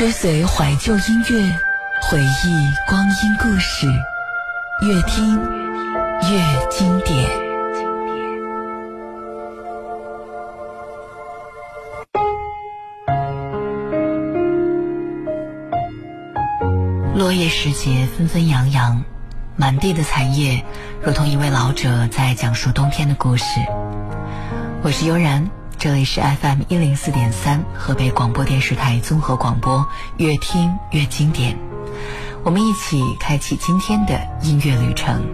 追随怀旧音乐，回忆光阴故事，越听越经典。落叶时节，纷纷扬扬，满地的残叶，如同一位老者在讲述冬天的故事。我是悠然。这里是 FM 一零四点三，河北广播电视台综合广播，越听越经典。我们一起开启今天的音乐旅程。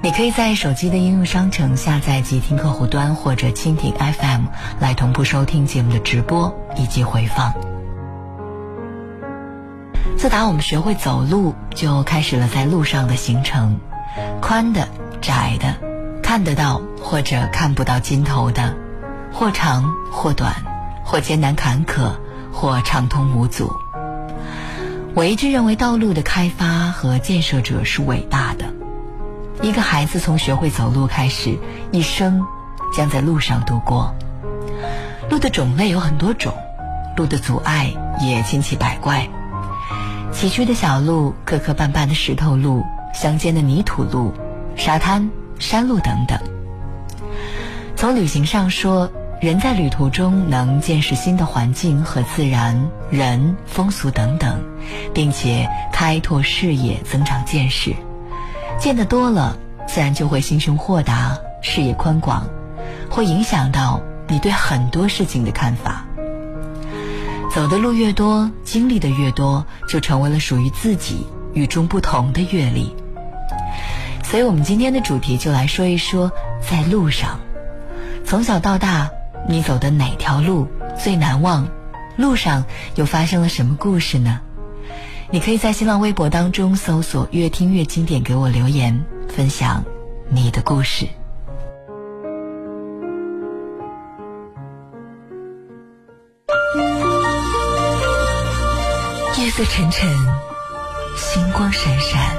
你可以在手机的应用商城下载即听客户端或者蜻蜓 FM 来同步收听节目的直播以及回放。自打我们学会走路，就开始了在路上的行程，宽的、窄的，看得到或者看不到尽头的。或长或短，或艰难坎坷，或畅通无阻。我一直认为，道路的开发和建设者是伟大的。一个孩子从学会走路开始，一生将在路上度过。路的种类有很多种，路的阻碍也千奇百怪。崎岖的小路、磕磕绊绊的石头路、乡间的泥土路、沙滩、山路等等。从旅行上说。人在旅途中能见识新的环境和自然、人、风俗等等，并且开拓视野、增长见识。见得多了，自然就会心胸豁达、视野宽广，会影响到你对很多事情的看法。走的路越多，经历的越多，就成为了属于自己与众不同的阅历。所以，我们今天的主题就来说一说在路上，从小到大。你走的哪条路最难忘？路上又发生了什么故事呢？你可以在新浪微博当中搜索“越听越经典”，给我留言分享你的故事。夜色沉沉，星光闪闪。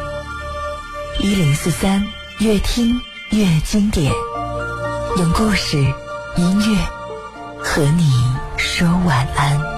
一零四三，越听越经典，用故事。音乐和你说晚安。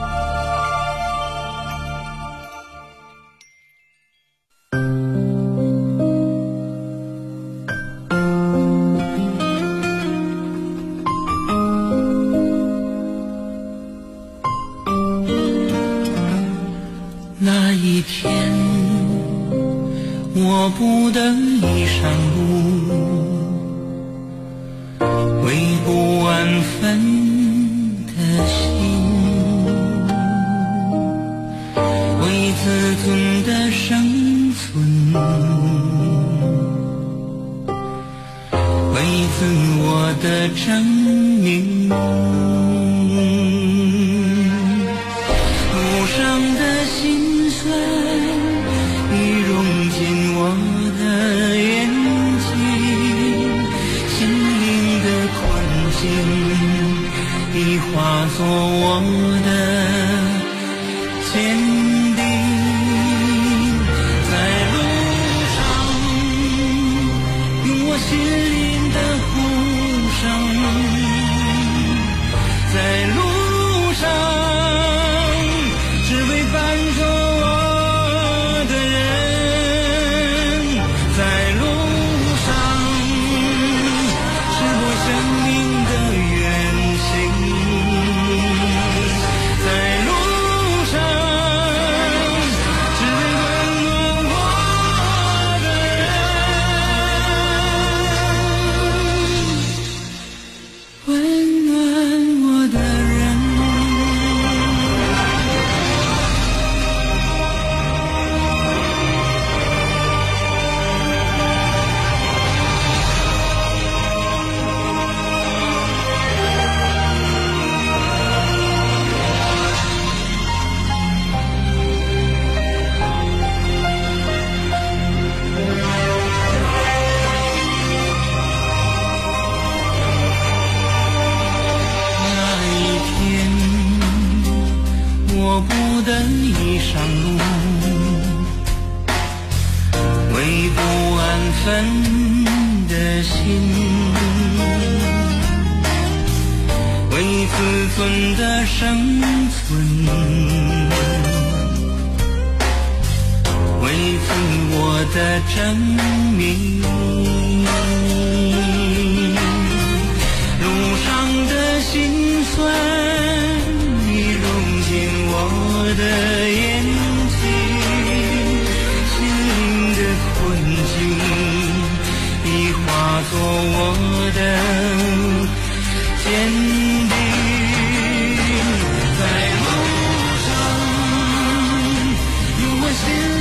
有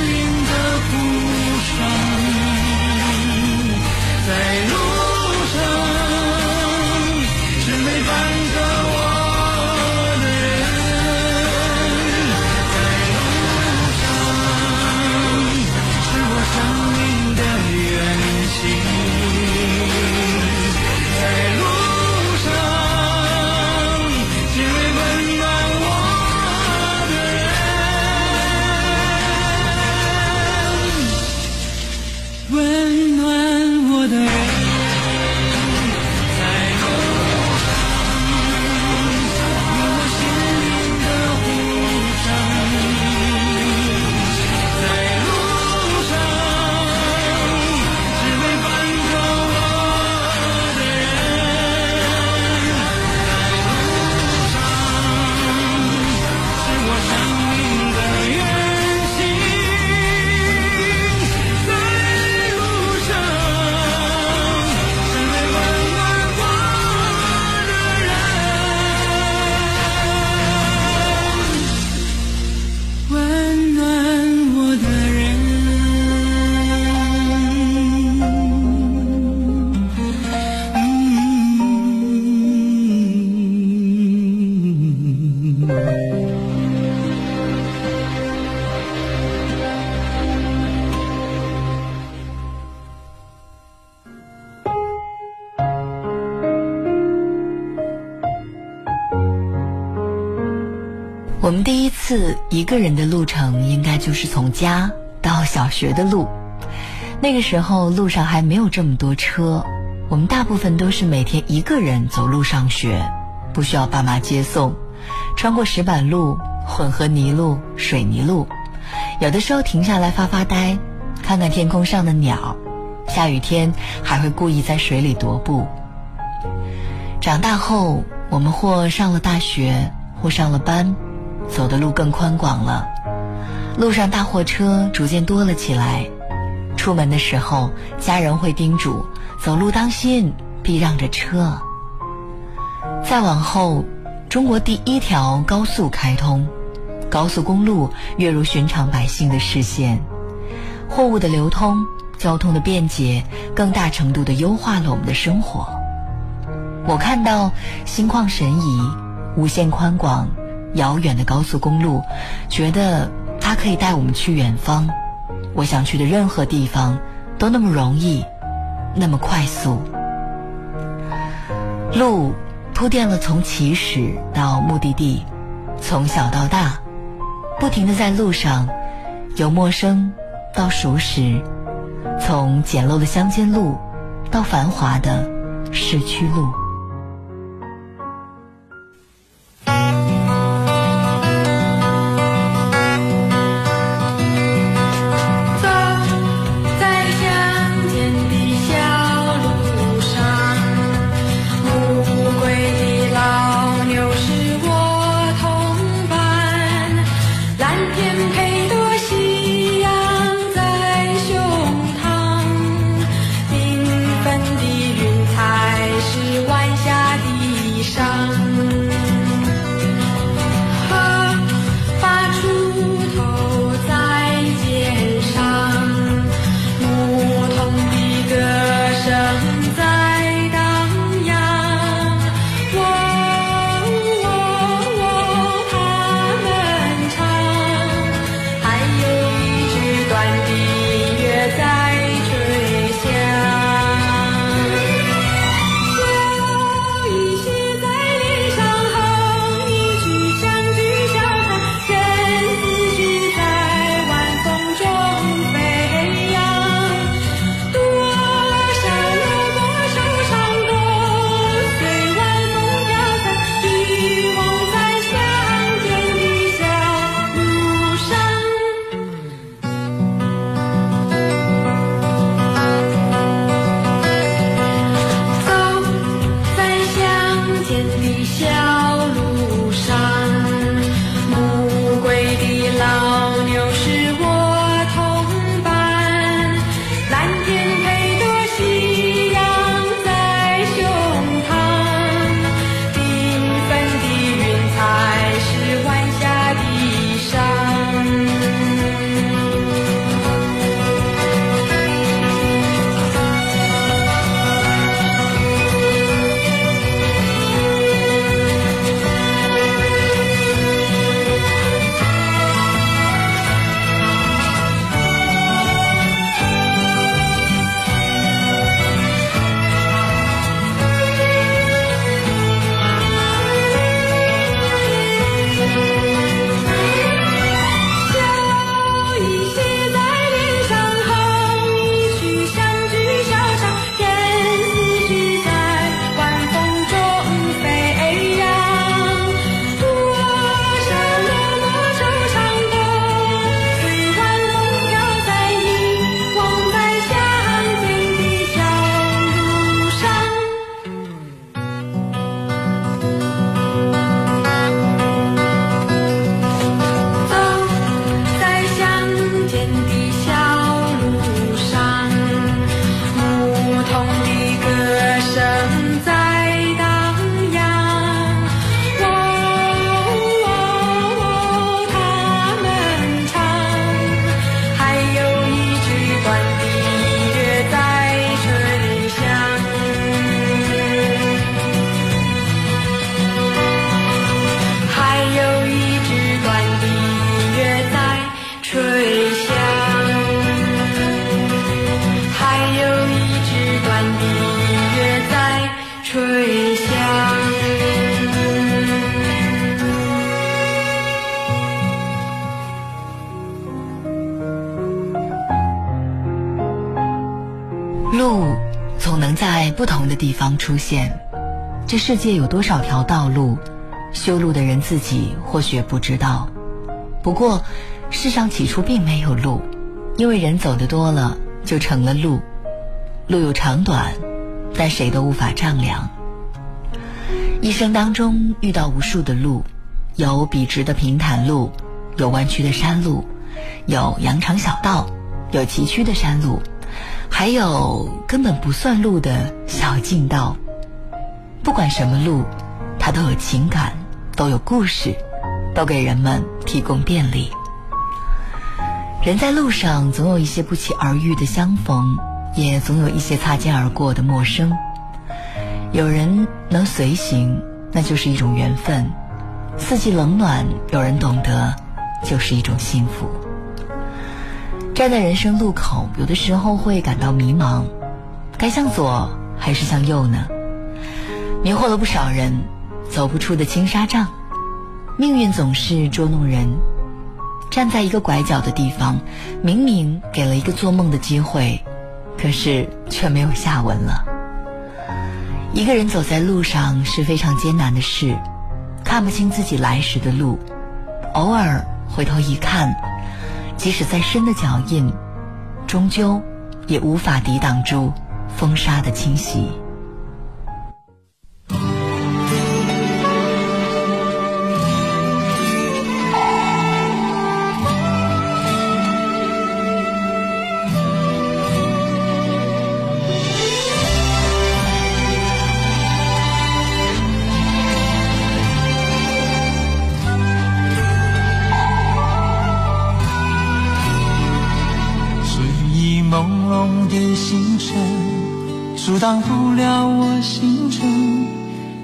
我们第一次一个人的路程，应该就是从家到小学的路。那个时候路上还没有这么多车，我们大部分都是每天一个人走路上学，不需要爸妈接送，穿过石板路、混合泥路、水泥路，有的时候停下来发发呆，看看天空上的鸟，下雨天还会故意在水里踱步。长大后，我们或上了大学，或上了班，走的路更宽广了。路上大货车逐渐多了起来，出门的时候，家人会叮嘱走路当心，避让着车。再往后，中国第一条高速开通，高速公路跃入寻常百姓的视线，货物的流通、交通的便捷，更大程度地优化了我们的生活。我看到心旷神怡、无限宽广、遥远的高速公路，觉得它可以带我们去远方。我想去的任何地方都那么容易，那么快速。路铺垫了从起始到目的地，从小到大，不停的在路上，由陌生到熟识，从简陋的乡间路到繁华的市区路。出现。这世界有多少条道路，修路的人自己或许不知道。不过，世上起初并没有路，因为人走的多了，就成了路。路有长短，但谁都无法丈量。一生当中遇到无数的路，有笔直的平坦路，有弯曲的山路，有羊肠小道，有崎岖的山路，还有根本不算路的小径道。不管什么路，它都有情感，都有故事，都给人们提供便利。人在路上，总有一些不期而遇的相逢，也总有一些擦肩而过的陌生。有人能随行，那就是一种缘分；四季冷暖，有人懂得，就是一种幸福。站在人生路口，有的时候会感到迷茫，该向左还是向右呢？迷惑了不少人，走不出的青纱帐。命运总是捉弄人，站在一个拐角的地方，明明给了一个做梦的机会，可是却没有下文了。一个人走在路上是非常艰难的事，看不清自己来时的路，偶尔回头一看，即使再深的脚印，终究也无法抵挡住风沙的侵袭。挡不了我行程，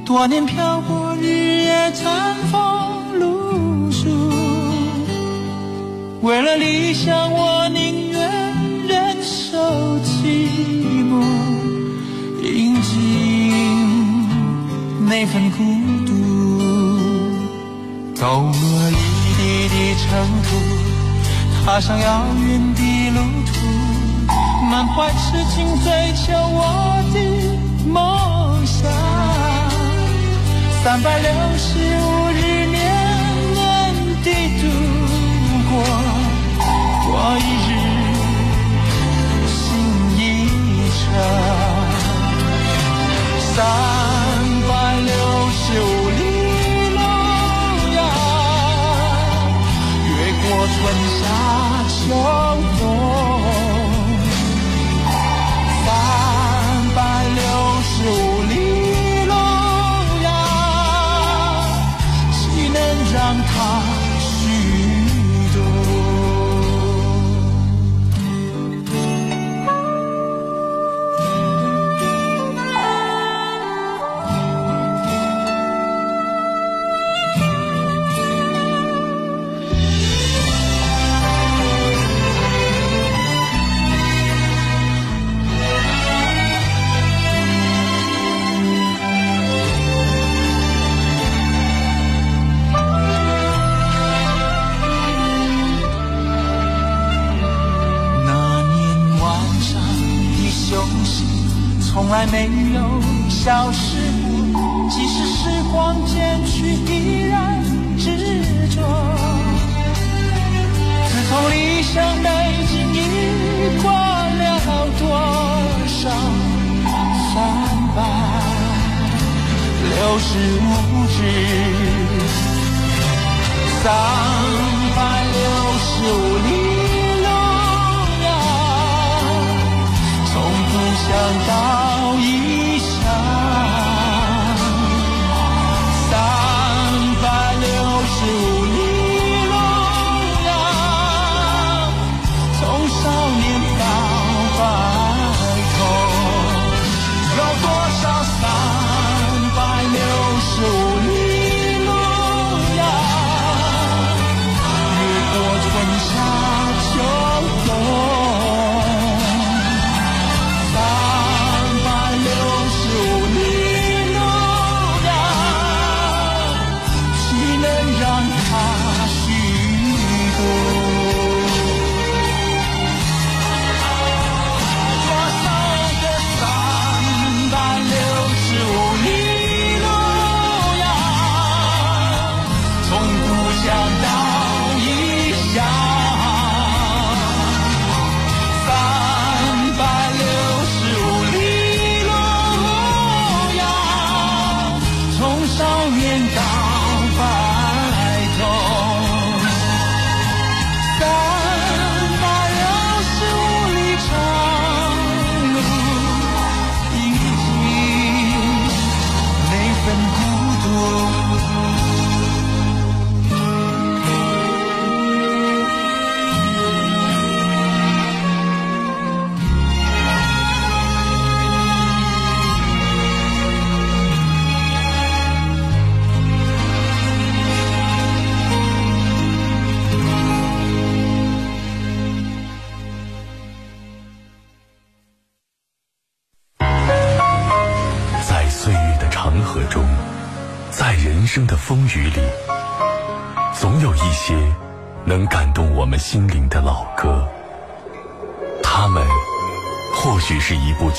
多年漂泊，日夜餐风露宿。为了理想，我宁愿忍受寂寞，饮尽那份孤独。走过一地的尘土，踏上遥远的路途。满怀痴情追求我的梦想，三百六十五日年年的度过，过一日心一程，三百六十五里路呀，越过春夏秋从来没有消失过，即使时光渐去，依然执着。自从理想背井已过了多少三百六十五日，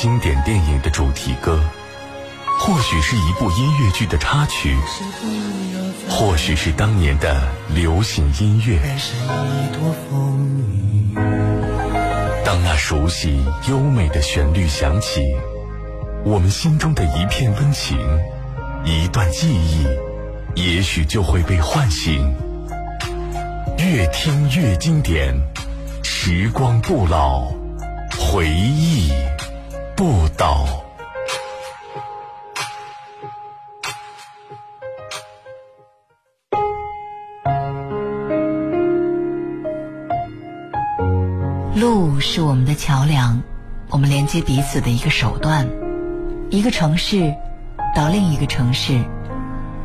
经典电影的主题歌，或许是一部音乐剧的插曲，或许是当年的流行音乐。当那熟悉优美的旋律响起，我们心中的一片温情，一段记忆，也许就会被唤醒。越听越经典，时光不老，回忆不倒。路是我们的桥梁，我们连接彼此的一个手段。一个城市到另一个城市，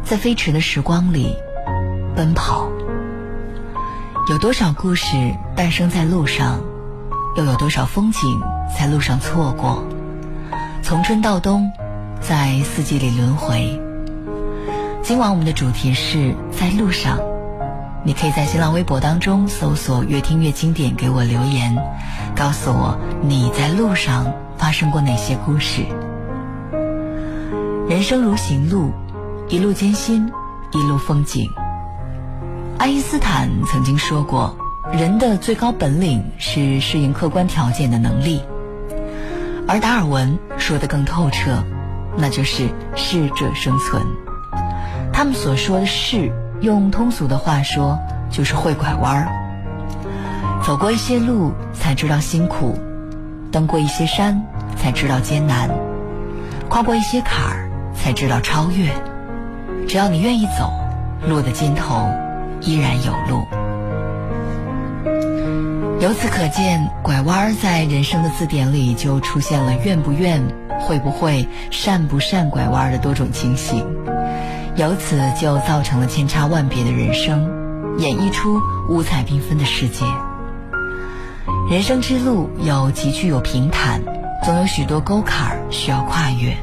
在飞驰的时光里奔跑。有多少故事诞生在路上，又有多少风景在路上错过？从春到冬，在四季里轮回。今晚我们的主题是在路上。你可以在新浪微博当中搜索“越听越经典”，给我留言，告诉我你在路上发生过哪些故事。人生如行路，一路艰辛，一路风景。爱因斯坦曾经说过，人的最高本领是适应客观条件的能力，而达尔文说的更透彻，那就是适者生存。他们所说的适。用通俗的话说，就是会拐弯儿。走过一些路，才知道辛苦；登过一些山，才知道艰难；跨过一些坎儿，才知道超越。只要你愿意走，路的尽头依然有路。由此可见，拐弯在人生的字典里就出现了愿不愿、会不会、善不善拐弯的多种情形。由此就造成了千差万别的人生，演绎出五彩缤纷的世界。人生之路有崎岖有平坦，总有许多沟坎需要跨越。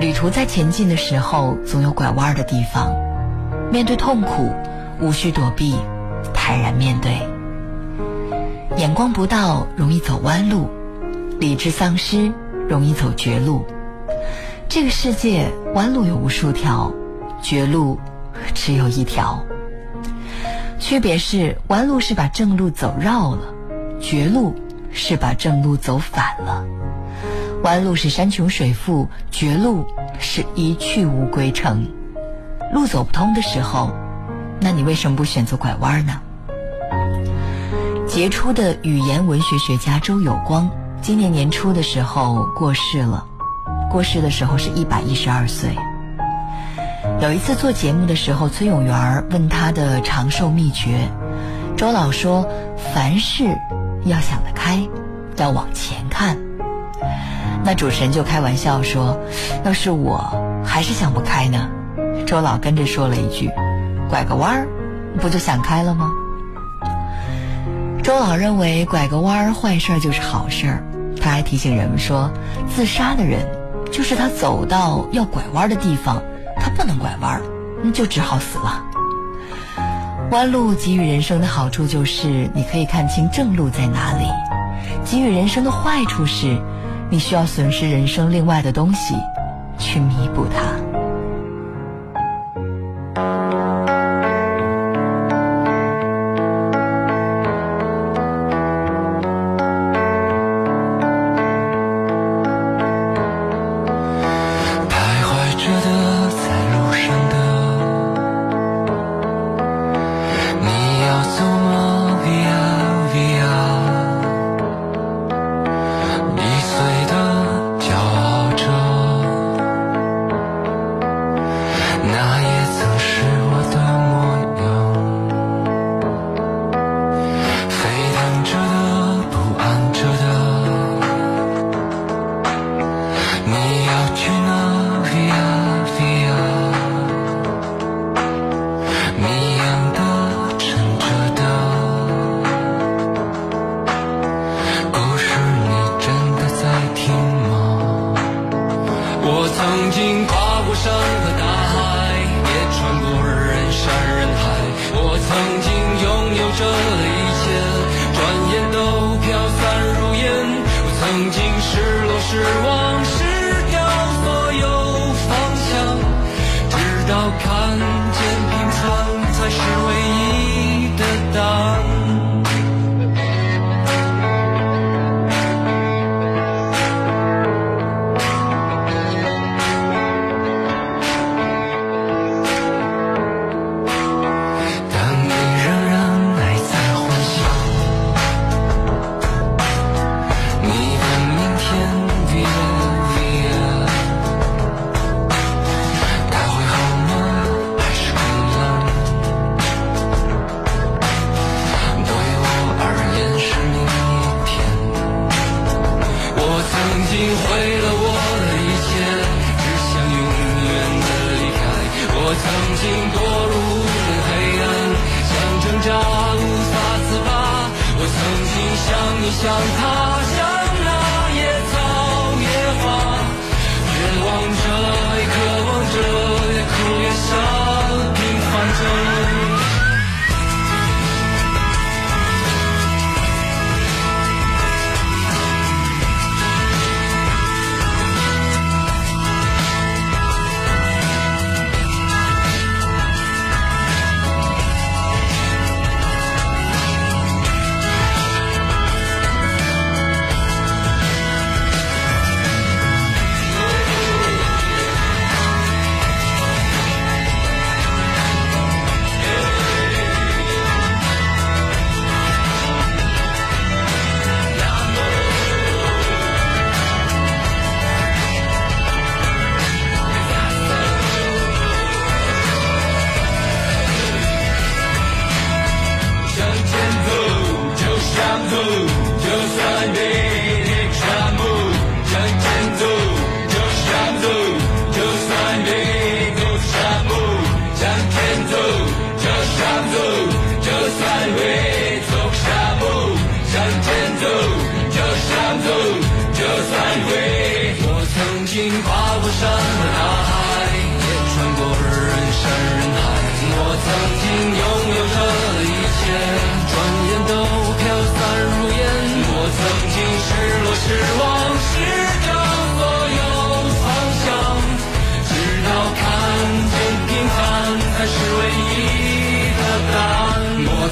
旅途在前进的时候，总有拐弯的地方。面对痛苦，无需躲避，坦然面对。眼光不到，容易走弯路；理智丧失，容易走绝路。这个世界弯路有无数条。绝路只有一条，区别是弯路是把正路走绕了，绝路是把正路走反了。弯路是山穷水复，绝路是一去无归程。路走不通的时候，那你为什么不选择拐弯呢？杰出的语言文学学家周有光今年年初的时候过世了，过世的时候是一百一十二岁。有一次做节目的时候，崔永元问他的长寿秘诀，周老说：“凡事要想得开，要往前看。”那主持人就开玩笑说：“要是我还是想不开呢？”周老跟着说了一句：“拐个弯儿，不就想开了吗？”周老认为拐个弯儿坏事儿就是好事儿，他还提醒人们说：“自杀的人就是他走到要拐弯的地方。”他不能拐弯，那就只好死了。弯路给予人生的好处就是，你可以看清正路在哪里；给予人生的坏处是，你需要损失人生另外的东西，去弥补它。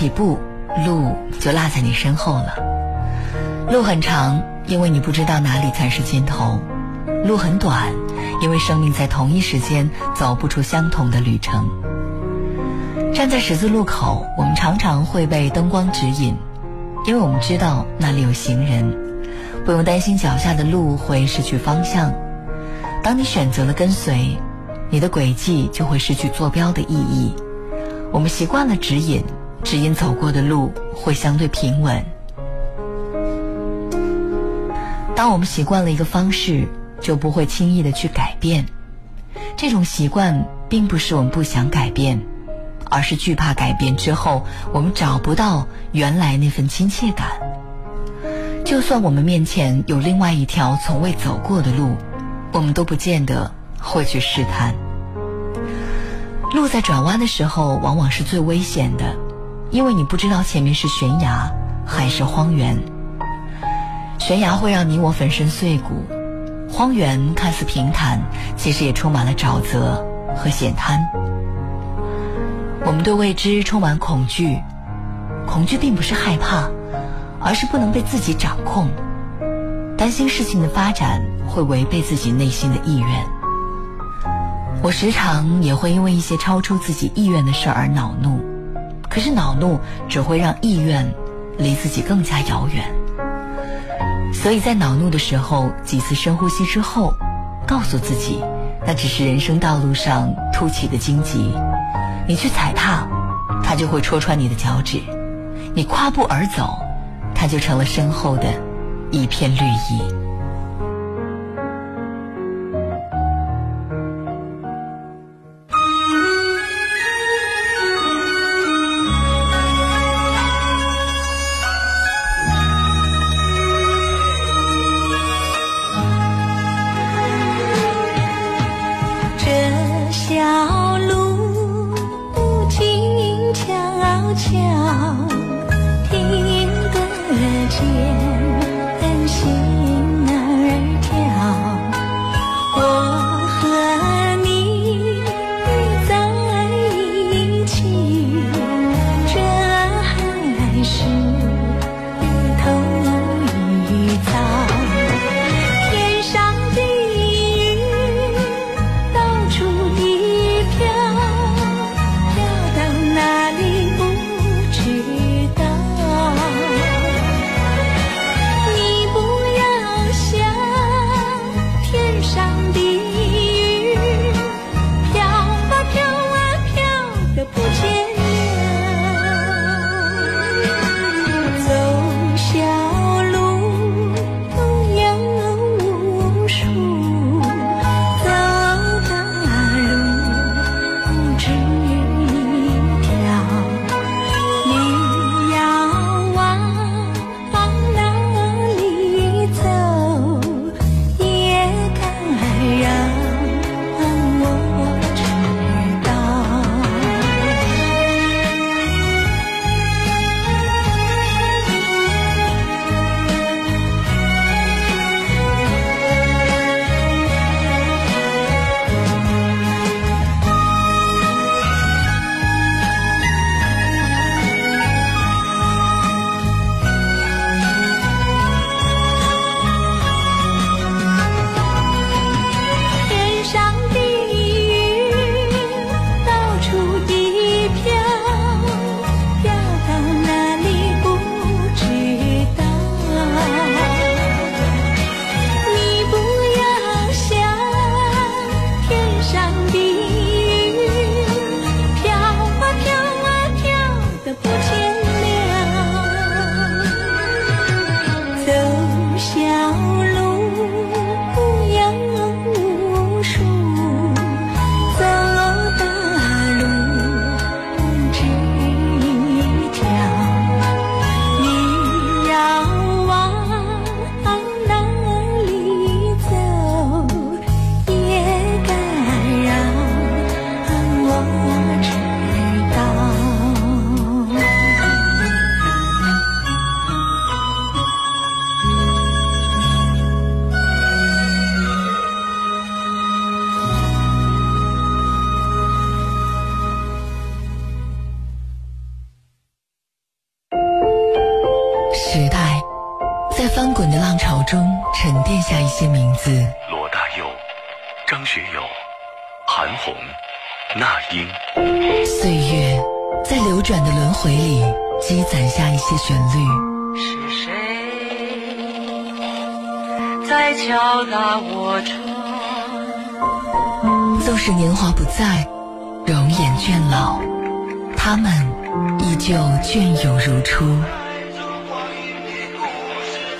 起步，路就落在你身后了。路很长，因为你不知道哪里才是尽头；路很短，因为生命在同一时间走不出相同的旅程。站在十字路口，我们常常会被灯光指引，因为我们知道那里有行人，不用担心脚下的路会失去方向。当你选择了跟随，你的轨迹就会失去坐标的意义。我们习惯了指引，只因走过的路会相对平稳。当我们习惯了一个方式，就不会轻易的去改变。这种习惯并不是我们不想改变，而是惧怕改变之后，我们找不到原来那份亲切感。就算我们面前有另外一条从未走过的路，我们都不见得会去试探。路在转弯的时候往往是最危险的，因为你不知道前面是悬崖还是荒原。悬崖会让你我粉身碎骨，荒原看似平坦，其实也充满了沼泽和险滩。我们对未知充满恐惧，恐惧并不是害怕，而是不能被自己掌控，担心事情的发展会违背自己内心的意愿。我时常也会因为一些超出自己意愿的事而恼怒，可是恼怒只会让意愿离自己更加遥远。所以在恼怒的时候，几次深呼吸之后，告诉自己，那只是人生道路上凸起的荆棘，你去踩踏，它就会戳穿你的脚趾；你跨步而走，它就成了身后的一片绿意。在敲打我窗纵使年华不再，容颜倦老，他们依旧隽永如初。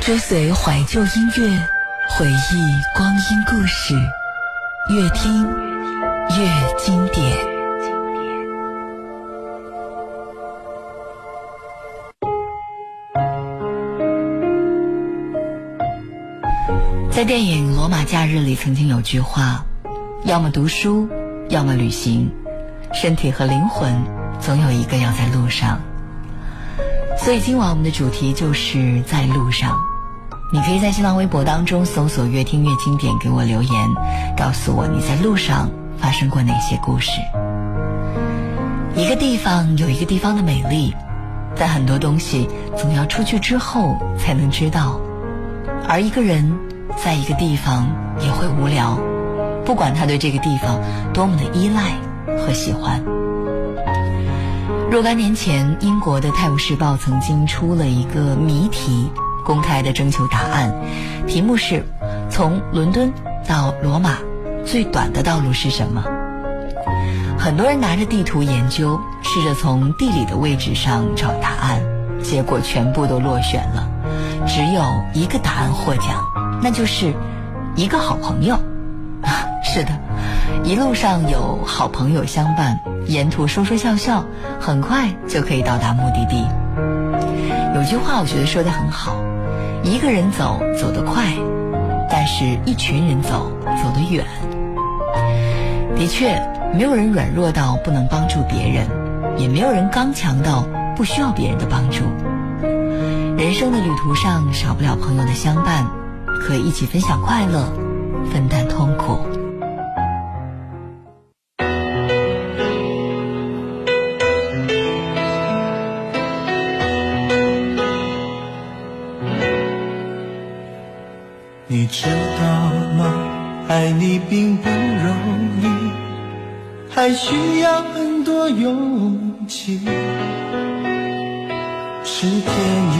追随怀旧音乐，回忆光阴故事，越听越经典。在电影《罗马假日》里，曾经有句话：要么读书，要么旅行，身体和灵魂总有一个要在路上。所以今晚我们的主题就是在路上。你可以在新浪微博当中搜索“越听越经典”，给我留言，告诉我你在路上发生过哪些故事。一个地方有一个地方的美丽，但很多东西总要出去之后才能知道。而一个人在一个地方也会无聊，不管他对这个地方多么的依赖和喜欢。若干年前，英国的《泰晤士报》曾经出了一个谜题，公开的征求答案，题目是：从伦敦到罗马最短的道路是什么？很多人拿着地图研究，试着从地理的位置上找答案，结果全部都落选了。只有一个答案获奖，那就是一个好朋友。是的，一路上有好朋友相伴，沿途说说笑笑，很快就可以到达目的地。有句话我觉得说的很好：一个人走走得快，但是一群人走走得远。的确。没有人软弱到不能帮助别人，也没有人刚强到不需要别人的帮助。人生的旅途上少不了朋友的相伴，可以一起分享快乐，分担痛苦。你知道吗？爱你并不容易。还需要很多勇气，是天意？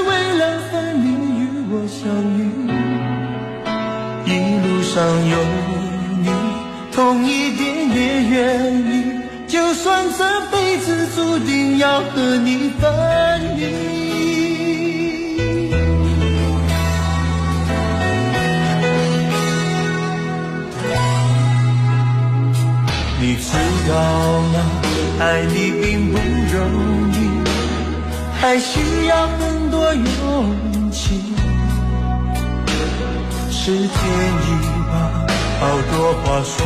愿意。就算这辈子注定要和你分离，你知道吗？爱你并不容易。还需要很多勇气，是天意吧？好多话说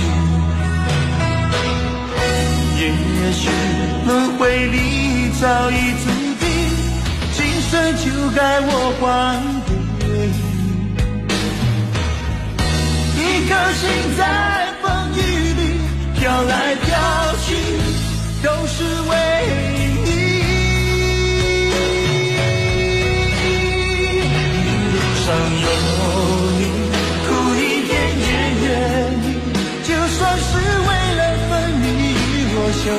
也许轮回里早已注定，今生就该我还给你。一颗心在风雨里飘来飘去，都是为。相遇，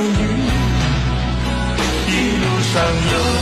一路上有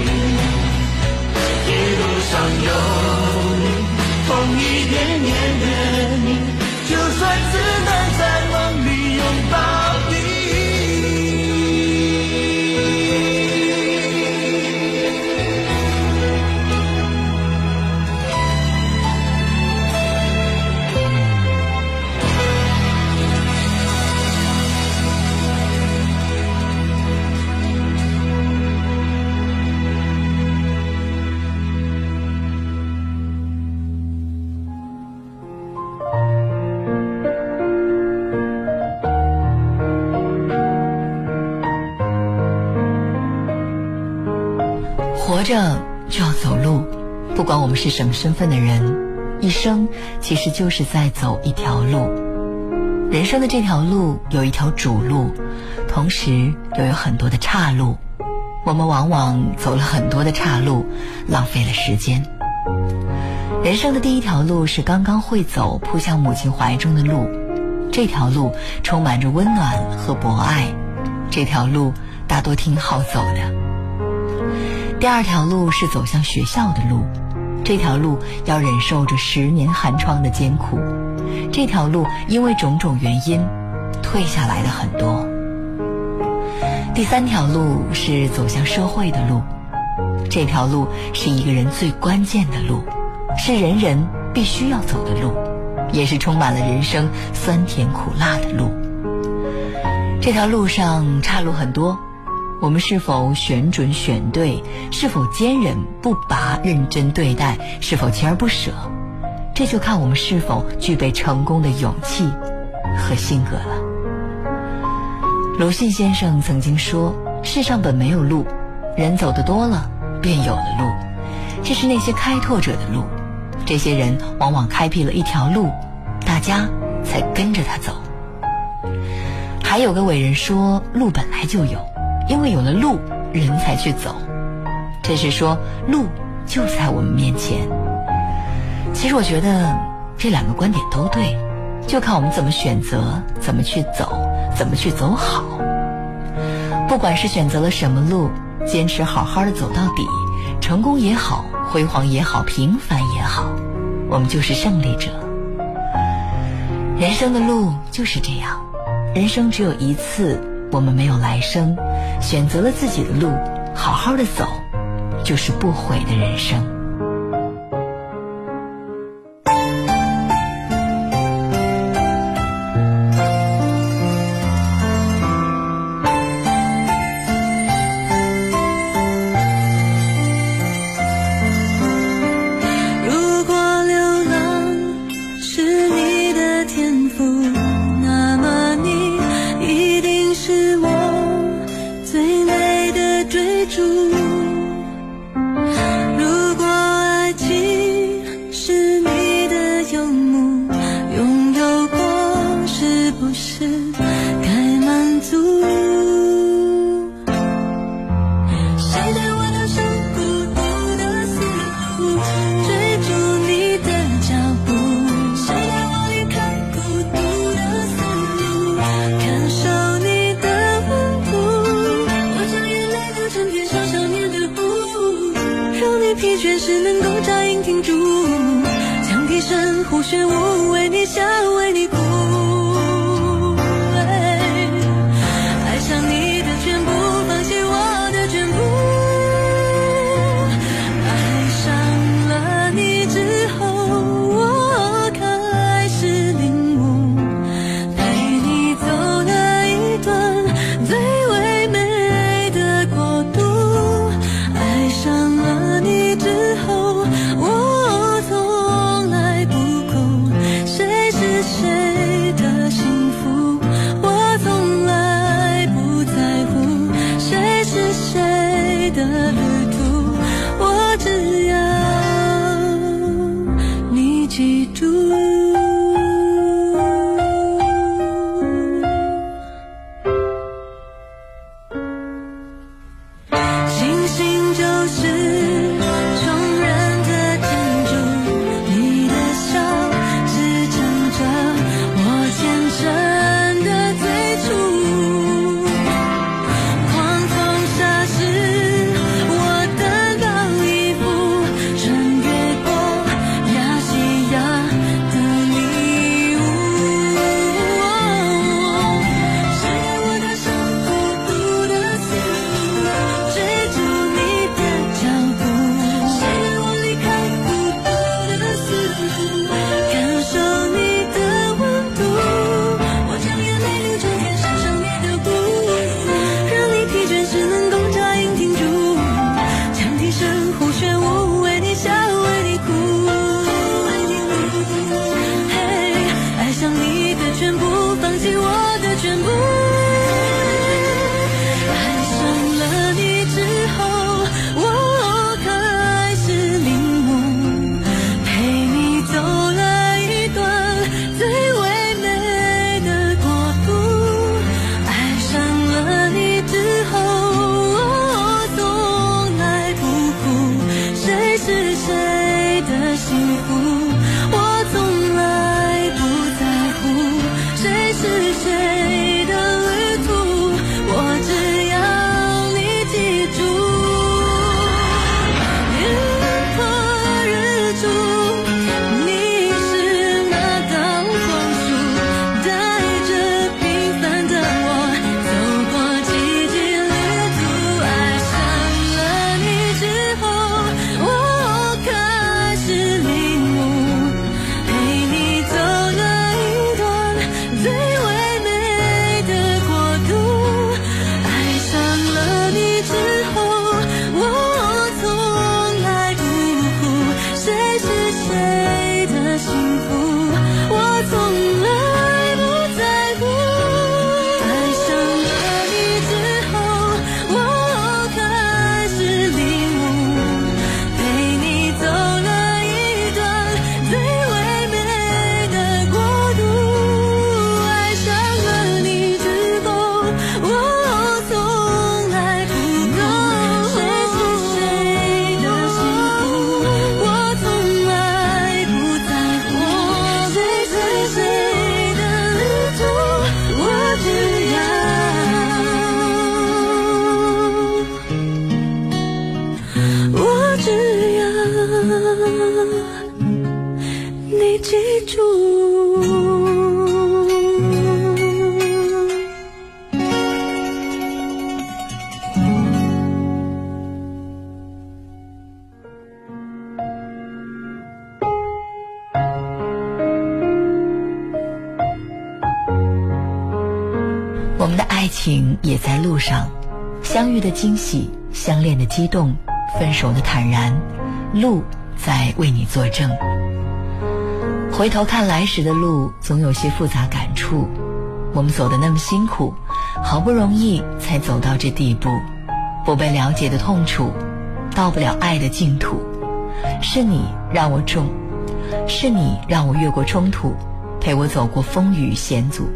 什么身份的人，一生其实就是在走一条路。人生的这条路有一条主路，同时又有很多的岔路。我们往往走了很多的岔路，浪费了时间。人生的第一条路是刚刚会走、扑向母亲怀中的路，这条路充满着温暖和博爱，这条路大多挺好走的。第二条路是走向学校的路，这条路要忍受着十年寒窗的艰苦，这条路因为种种原因退下来的很多。第三条路是走向社会的路，这条路是一个人最关键的路，是人人必须要走的路，也是充满了人生酸甜苦辣的路。这条路上岔路很多。我们是否选准选对？是否坚韧不拔、认真对待？是否锲而不舍？这就看我们是否具备成功的勇气和性格了。鲁迅先生曾经说：“世上本没有路，人走的多了，便有了路。这是那些开拓者的路，这些人往往开辟了一条路，大家才跟着他走。”还有个伟人说：“路本来就有。”因为有了路，人才去走。这是说路就在我们面前。其实我觉得这两个观点都对，就看我们怎么选择，怎么去走，怎么去走好。不管是选择了什么路，坚持好好的走到底，成功也好，辉煌也好，平凡也好，我们就是胜利者。人生的路就是这样，人生只有一次。我们没有来生，选择了自己的路，好好的走，就是不悔的人生。你记住。我们的爱情也在路上，相遇的惊喜，相恋的激动，分手的坦然，路在为你作证。回头看来时的路，总有些复杂感触。我们走的那么辛苦，好不容易才走到这地步，不被了解的痛楚，到不了爱的净土。是你让我重，是你让我越过冲突，陪我走过风雨险阻。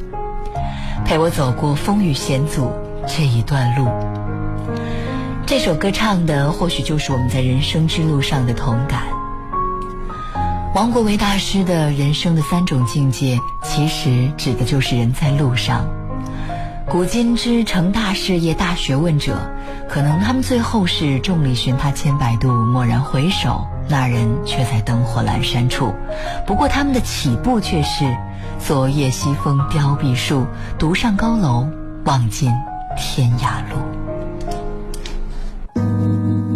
陪我走过风雨险阻这一段路。这首歌唱的或许就是我们在人生之路上的同感。王国维大师的人生的三种境界，其实指的就是人在路上。古今之成大事业、大学问者，可能他们最后是众里寻他千百度，蓦然回首，那人却在灯火阑珊处。不过他们的起步却是。昨夜西风凋碧树，独上高楼，望尽天涯路。